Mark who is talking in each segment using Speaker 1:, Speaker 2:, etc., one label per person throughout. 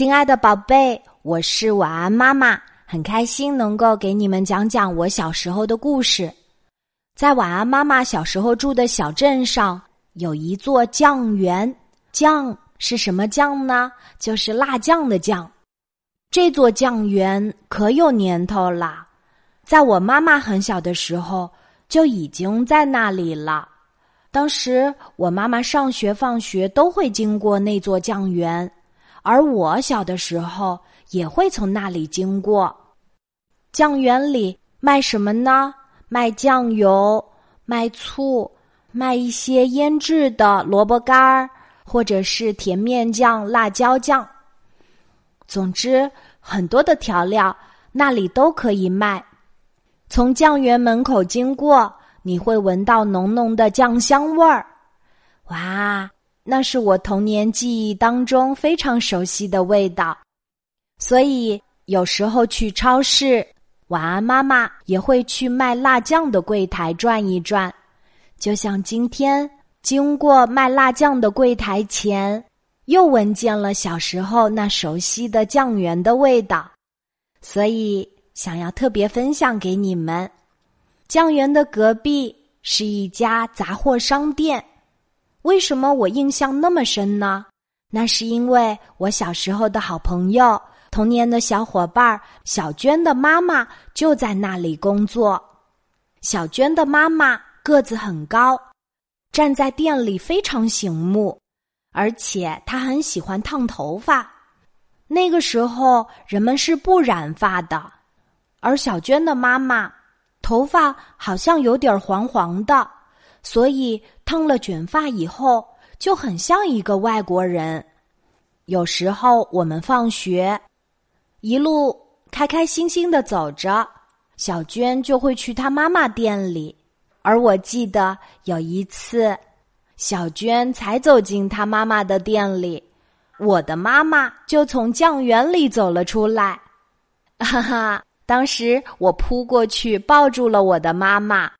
Speaker 1: 亲爱的宝贝，我是晚安妈妈，很开心能够给你们讲讲我小时候的故事。在晚安妈妈小时候住的小镇上，有一座酱园。酱是什么酱呢？就是辣酱的酱。这座酱园可有年头了，在我妈妈很小的时候就已经在那里了。当时我妈妈上学放学都会经过那座酱园。而我小的时候也会从那里经过，酱园里卖什么呢？卖酱油、卖醋、卖一些腌制的萝卜干儿，或者是甜面酱、辣椒酱。总之，很多的调料那里都可以卖。从酱园门口经过，你会闻到浓浓的酱香味儿。哇！那是我童年记忆当中非常熟悉的味道，所以有时候去超市，晚安妈妈也会去卖辣酱的柜台转一转。就像今天经过卖辣酱的柜台前，又闻见了小时候那熟悉的酱园的味道，所以想要特别分享给你们。酱园的隔壁是一家杂货商店。为什么我印象那么深呢？那是因为我小时候的好朋友、童年的小伙伴小娟的妈妈就在那里工作。小娟的妈妈个子很高，站在店里非常醒目，而且她很喜欢烫头发。那个时候人们是不染发的，而小娟的妈妈头发好像有点黄黄的，所以。烫了卷发以后，就很像一个外国人。有时候我们放学，一路开开心心的走着，小娟就会去她妈妈店里。而我记得有一次，小娟才走进她妈妈的店里，我的妈妈就从酱园里走了出来。哈哈！当时我扑过去抱住了我的妈妈，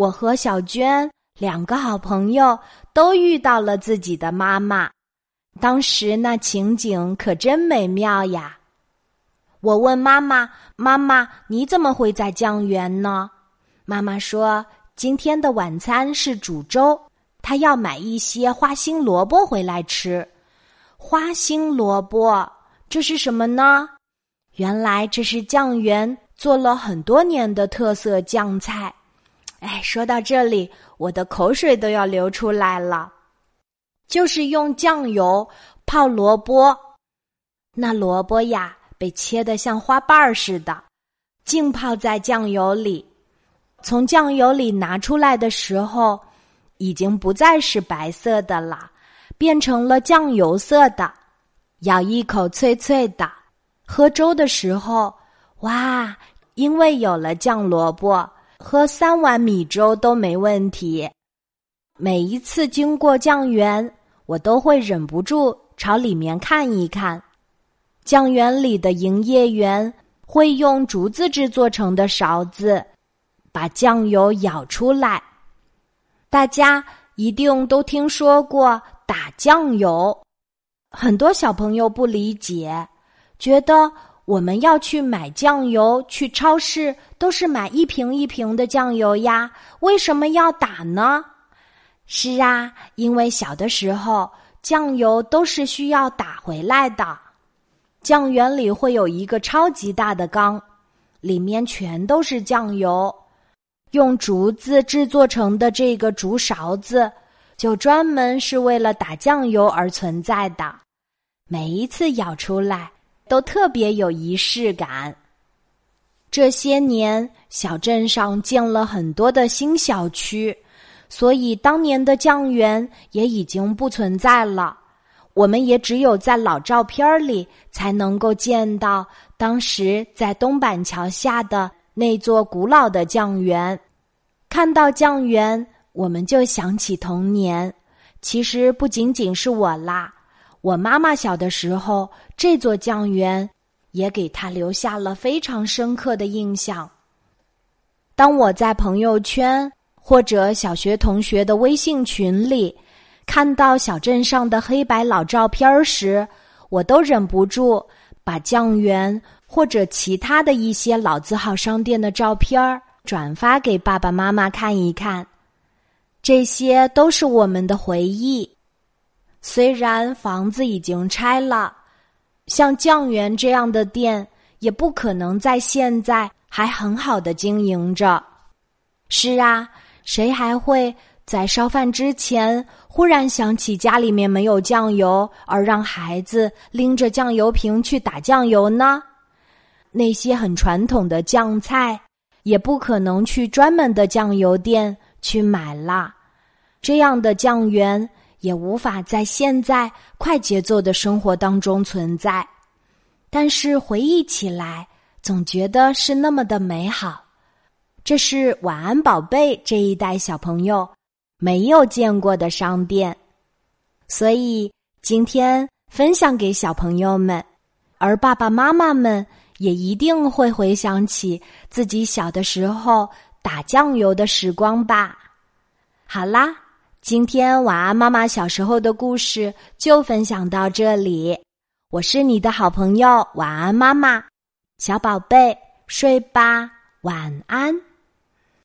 Speaker 1: 我和小娟。两个好朋友都遇到了自己的妈妈，当时那情景可真美妙呀！我问妈妈：“妈妈，你怎么会在酱园呢？”妈妈说：“今天的晚餐是煮粥，她要买一些花心萝卜回来吃。”花心萝卜，这是什么呢？原来这是酱园做了很多年的特色酱菜。哎，说到这里。我的口水都要流出来了，就是用酱油泡萝卜，那萝卜呀被切得像花瓣儿似的，浸泡在酱油里。从酱油里拿出来的时候，已经不再是白色的了，变成了酱油色的。咬一口脆脆的，喝粥的时候，哇，因为有了酱萝卜。喝三碗米粥都没问题。每一次经过酱园，我都会忍不住朝里面看一看。酱园里的营业员会用竹子制作成的勺子，把酱油舀出来。大家一定都听说过打酱油，很多小朋友不理解，觉得。我们要去买酱油，去超市都是买一瓶一瓶的酱油呀，为什么要打呢？是啊，因为小的时候酱油都是需要打回来的。酱园里会有一个超级大的缸，里面全都是酱油，用竹子制作成的这个竹勺子，就专门是为了打酱油而存在的。每一次舀出来。都特别有仪式感。这些年，小镇上建了很多的新小区，所以当年的酱园也已经不存在了。我们也只有在老照片里才能够见到当时在东板桥下的那座古老的酱园。看到酱园，我们就想起童年。其实不仅仅是我啦。我妈妈小的时候，这座酱园也给她留下了非常深刻的印象。当我在朋友圈或者小学同学的微信群里看到小镇上的黑白老照片时，我都忍不住把酱园或者其他的一些老字号商店的照片儿转发给爸爸妈妈看一看。这些都是我们的回忆。虽然房子已经拆了，像酱园这样的店也不可能在现在还很好的经营着。是啊，谁还会在烧饭之前忽然想起家里面没有酱油，而让孩子拎着酱油瓶去打酱油呢？那些很传统的酱菜也不可能去专门的酱油店去买啦。这样的酱园也无法在现在快节奏的生活当中存在，但是回忆起来，总觉得是那么的美好。这是晚安宝贝这一代小朋友没有见过的商店，所以今天分享给小朋友们，而爸爸妈妈们也一定会回想起自己小的时候打酱油的时光吧。好啦。今天晚安妈妈小时候的故事就分享到这里，我是你的好朋友晚安妈妈，小宝贝睡吧，晚安。